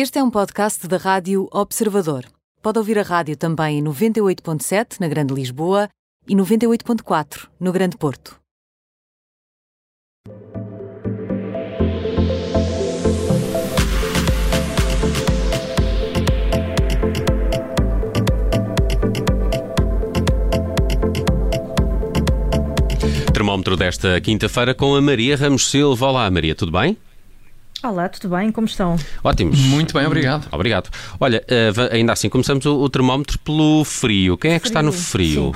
Este é um podcast da Rádio Observador. Pode ouvir a rádio também em 98.7 na Grande Lisboa e 98.4 no Grande Porto. Termómetro desta quinta-feira com a Maria Ramos Silva. Olá, Maria, tudo bem? Olá, tudo bem? Como estão? Ótimos. Muito bem, obrigado. Obrigado. Olha, eh, ainda assim, começamos o, o termómetro pelo frio. Quem é que está no frio?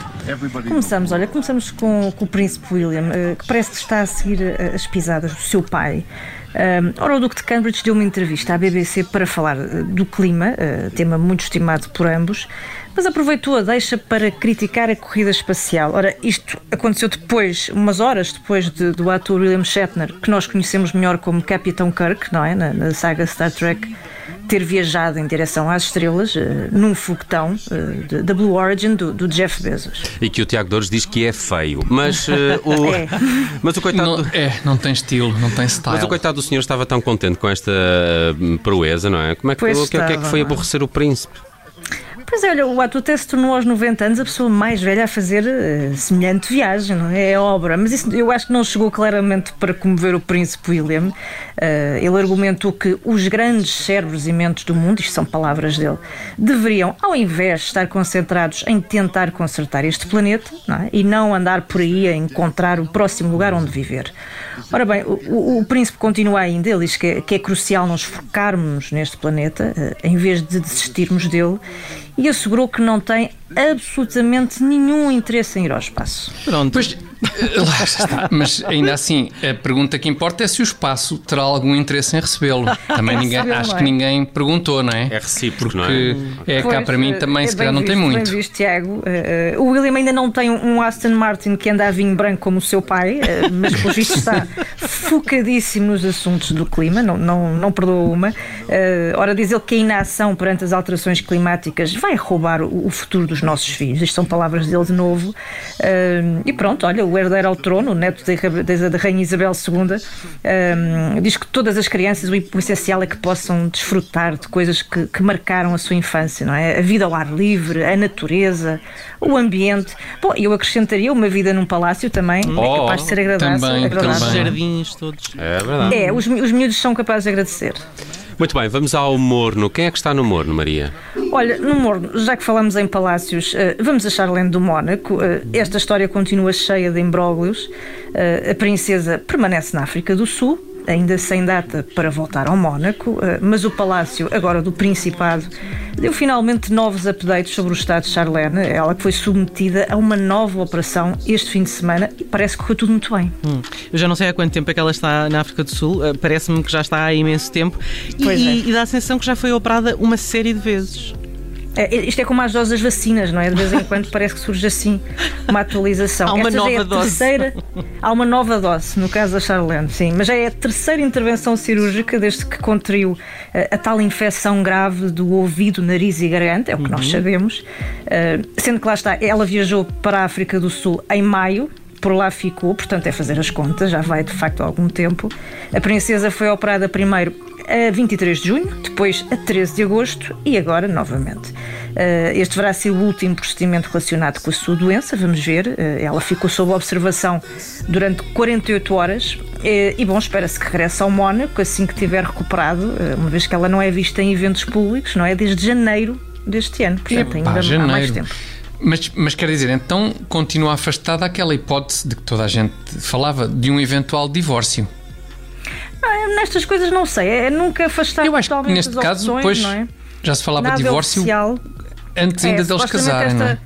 Começamos, olha, começamos com, com o Príncipe William, eh, que parece que está a seguir eh, as pisadas do seu pai. Um, ora, o Duque de Cambridge deu uma entrevista à BBC para falar do clima, tema muito estimado por ambos, mas aproveitou a deixa para criticar a corrida espacial. Ora, isto aconteceu depois, umas horas depois de- do ator William Shatner, que nós conhecemos melhor como Capitão Kirk, não é? Na, na saga Star Trek, ter viajado em direção às estrelas eh, num foguetão de- da Blue Origin do, do Jeff Bezos. E que o Tiago Dores diz que é feio. Mas, eh, o, É. mas, o, coitado, Não, do- é, não tem estilo, não tem style. mas o coitado do senhor estava tão contente com esta proeza, não é? Como é que, o, que, o que é que estava, foi é? aborrecer o príncipe? Pois é, olha, o ator até se tornou aos 90 anos a pessoa mais velha a fazer eh, semelhante viagem, não é? É obra. Mas isso eu acho que não chegou claramente para comover o príncipe William. Eh, ele argumentou que os grandes cérebros e mentes do mundo, isto são palavras dele, deveriam, ao invés de estar concentrados em tentar consertar este planeta não é? e não andar por aí a encontrar o próximo lugar onde viver. Ora bem, o, o- príncipe continua ainda, ele diz que é, que é crucial nos focarmos neste planeta, eh, em vez de desistirmos dele, e assegurou que não tem absolutamente nenhum interesse em ir ao espaço. Pronto. Pois, lá está. Mas ainda assim, a pergunta que importa é se o espaço terá algum interesse em recebê-lo. Também ninguém, acho que é? ninguém perguntou, não é? É recíproco, não é? Porque é cá para mim eh, também, é se calhar, não tem muito. Bem visto, Tiago. Eh, o William ainda não tem um Aston Martin que anda a vinho branco como o seu pai, eh, mas pelo visto está focadíssimo nos assuntos do clima, não, não, não perdoa uma. Eh, ora, diz ele que a inação perante as alterações climáticas vai roubar o, o futuro dos nossos filhos. Isto são palavras dele de novo. Eh, e pronto, olha, o herdeiro ao trono, o neto da, Ra- da- da Rainha Isabel II, eh, diz que todas as crianças, o essencial é que possam desfrutar de coisas que, que marcaram a sua infância, não é? A vida ao ar livre, a natureza, o ambiente. Bom, eu acrescentaria uma vida num palácio também, Oh, é capaz de ser agradável. também, agradável. também. jardins todos. É verdade. É, os, os miúdos são capazes de agradecer. Muito bem, vamos ao morno. Quem é que está no morno, Maria? Olha, no Morno, já que falamos em palácios, eh, vamos a Charlene do Mónaco. Eh, esta história continua cheia de imbróglios. Eh, a princesa permanece na África do Sul, ainda sem data para voltar ao Mónaco, eh, mas o palácio, agora do Principado, deu finalmente novos updates sobre o estado de Charlene. Ela que foi submetida a uma nova operação este fim de semana e parece que correu tudo muito bem. Hum. Eu já não sei há quanto tempo é que ela está na África do Sul, eh, parece-me que já está há imenso tempo e, é. e dá a sensação que já foi operada uma série de vezes. É, isto é como as doses das vacinas, não é? De vez em quando parece que surge assim uma atualização. Há uma Esta é nova a dose. terceira. Há uma nova dose, no caso da Charlene, sim. Mas já é a terceira intervenção cirúrgica desde que contraiu eh, a tal infecção grave do ouvido, nariz e garganta, é o que Uhum. nós sabemos. Eh, sendo que lá está, ela viajou para a África do Sul em maio. Por lá ficou, portanto é fazer as contas, já vai de facto há algum tempo. A princesa foi operada primeiro a 23 de junho, depois a 13 de agosto e agora novamente. Eh, Este deverá ser o último procedimento relacionado com a sua doença, vamos ver. Eh, Ela ficou sob observação durante 48 horas eh, e, bom, espera-se que regresse ao Mónaco assim que tiver recuperado, uma vez que ela não é vista em eventos públicos, não é? Desde janeiro deste ano, portanto ainda há mais tempo. Mas, mas quer dizer, então continua afastada aquela hipótese de que toda a gente falava de um eventual divórcio. Ah, nestas coisas não sei, é nunca afastar Eu acho que neste as caso, opções, pois, não é? já se falava de Nada divórcio oficial. antes É, ainda deles supostamente casarem, não é?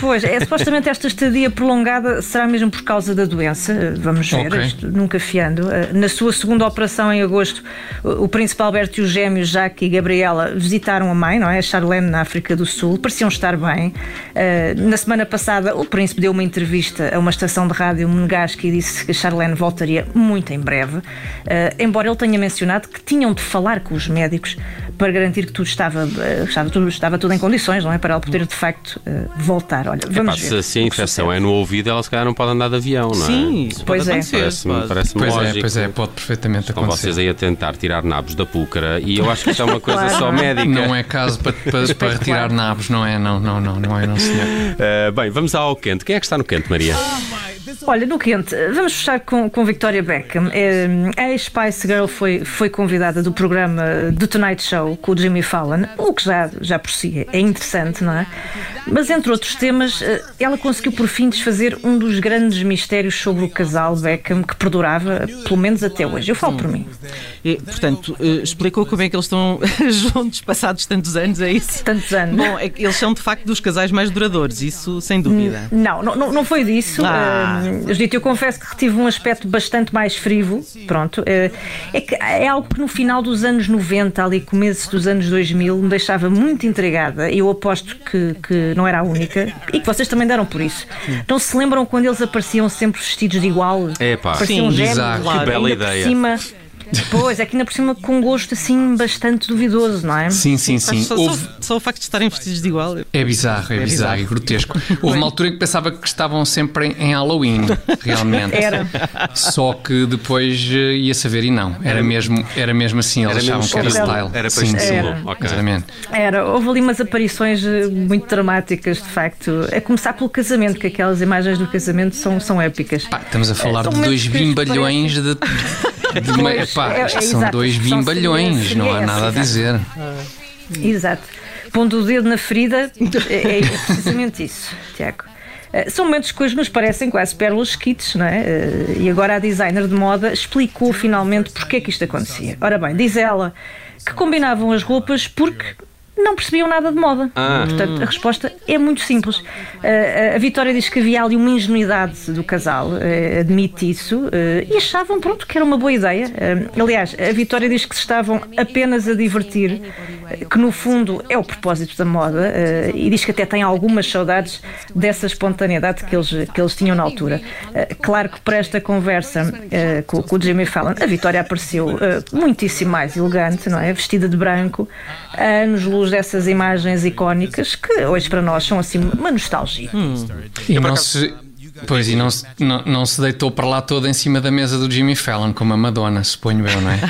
Pois, é, supostamente esta estadia prolongada será mesmo por causa da doença, vamos ver, Ok. isto nunca fiando. Eh, Na sua segunda operação em agosto, o príncipe Alberto e os gêmeos Jacques e Gabriela visitaram a mãe, não é? A Charlene, na África do Sul, pareciam estar bem. Eh, Na semana passada, o príncipe deu uma entrevista a uma estação de rádio monegasca e disse que a Charlene voltaria muito em breve, Eh, embora ele tenha mencionado que tinham de falar com os médicos para garantir que tudo estava, estava, tudo, estava tudo em condições, não é? Para ela poder, de facto, voltar voltar. Olha, vamos Epá, ver. se, se a infecção é no ouvido, ela se calhar não pode andar de avião, não é? Sim, isso Pois pode é. Parece-me pode. parece Pois lógico. é, pois é, pode perfeitamente Estão vocês acontecer. aí a tentar tirar nabos da púcara e eu acho que isto é uma coisa Claro. só médica. Não é caso para, para, para retirar nabos, não é? Não, não, não, não é, não, senhor. Uh, bem, vamos ao quente. Quem é que está no quente, Maria? Olha, no quente, vamos fechar com, com Victoria Beckham. Eh, A ex-Spice Girl foi, foi convidada do programa The Tonight Show com o Jimmy Fallon, o que já, já por si é interessante, não é? Mas entre outros temas, eh, ela conseguiu por fim desfazer um dos grandes mistérios sobre o casal Beckham que perdurava, pelo menos até hoje. Eu falo por mim. E, portanto, eh, explicou como é que eles estão juntos passados tantos anos, é isso? Tantos anos. Bom, é que eles são de facto dos casais mais duradouros, isso sem dúvida. Não, não, não- não foi disso. Ah. Uh, Judite, eu confesso que tive um aspecto bastante mais frívolo. Pronto. Uh, é que é algo que no final dos anos 90, ali começo dos anos 2000, me deixava muito intrigada. Eu aposto que, que não era a única e que vocês também deram por isso. Não se lembram quando eles apareciam sempre vestidos de igual? Epá, Pareciam Sim, gêmeos. bizarro. Que bela Ainda por ideia. Cima, pois, é que ainda por cima com um gosto assim bastante duvidoso, não é? Sim, sim, sim. Só, Houve- só, só o facto de estarem vestidos de igual. É bizarro, é, É bizarro, bizarro. e grotesco. Houve uma altura em que pensava que estavam sempre em, em Halloween, realmente. Era. Só que depois eh, ia saber e não. Era mesmo, era mesmo assim, eles Era mesmo achavam que era style. Era para sim, sim. estilo. Ok. Exatamente. Era, houve ali umas aparições eh, muito dramáticas, de facto. A começar pelo casamento, que aquelas imagens do casamento são, são épicas. Pá, estamos a falar são de dois bimbalhões de. de uma- Pois, epá, é- é são exato, dois a bimbalhões, seria- não há nada a essa, dizer. Exato. Pondo o dedo na ferida, é, é precisamente isso, Tiago. Eh, São momentos que hoje nos parecem quase pérolas kits, não é? Eh, E agora a designer de moda explicou finalmente porque é que isto acontecia. Ora bem, diz ela que combinavam as roupas porque não percebiam nada de moda. Ah. Portanto, a resposta é muito simples. A Vitória diz que havia ali uma ingenuidade do casal, eh, admite isso, eh, e achavam, pronto, que era uma boa ideia. Eh, aliás, a Vitória diz que se estavam apenas a divertir, que no fundo é o propósito da moda, e diz que até tem algumas saudades dessa espontaneidade que eles, que eles tinham na altura. Claro que para esta conversa com, com o Jimmy Fallon, a Vitória apareceu muitíssimo mais elegante, não é? Vestida de branco, a anos-luz dessas imagens icónicas que hoje para nós são assim uma nostalgia. E não se. Pois, e não se, não, não se deitou para lá toda em cima da mesa do Jimmy Fallon, como a Madonna, suponho eu, não é?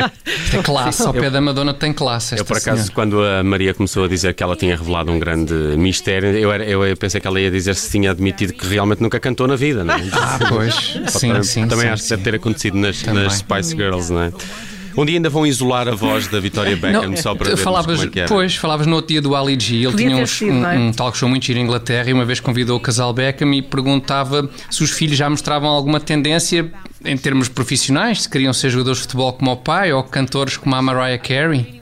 Tem classe, ao pé da Madonna tem classe. Eu, por acaso, senhora. quando a Maria começou a dizer que ela tinha revelado um grande mistério, eu, era- eu pensei que ela ia dizer se tinha admitido que realmente nunca cantou na vida, não é? Ah, pois, sim, Também- sim. Também sim, acho que deve ter acontecido nas, nas Spice Girls, não é? Um dia ainda vão isolar a voz da Victoria Beckham só para ver falavas, como é que era. Pois, falavas no outro dia do Ali G. Ele Podia tinha uns- sido, um, não é? um talk show muito giro em Inglaterra e uma vez convidou o casal Beckham e perguntava se os filhos já mostravam alguma tendência em termos profissionais, se queriam ser jogadores de futebol como o pai ou cantores como a Mariah Carey.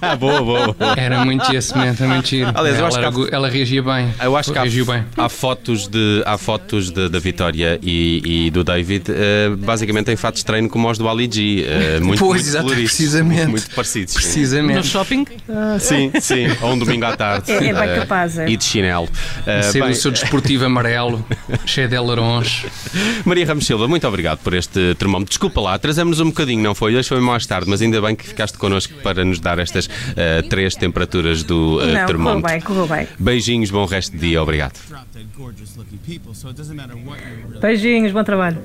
Ah, boa, boa, boa. Era muito esse momento, era muito giro. Aliás, eu ela, acho que há- ela reagia bem. Eu acho que há, reagiu bem. há fotos, de, há fotos de- da Vitória e, e do David, eh, basicamente em fatos de treino como os do Ali G. eh, muito, Pois, muito exato, precisamente. Muito parecidos. sim. No Precisamente. shopping? Sim, sim. Ou um domingo à tarde. É- é bem eh, capaz, é. E de chinelo. Ser bem, o seu desportivo amarelo, cheio de alarões. Maria Ramos Silva, muito obrigado por este termómetro. Desculpa lá, trazemos um bocadinho, não foi? Hoje foi mais tarde, mas ainda bem que ficaste connosco para nos dar estas eh, três temperaturas do eh, Não, correu termómetro. bem, correu bem. Beijinhos, bom resto de dia, obrigado. Beijinhos, bom trabalho.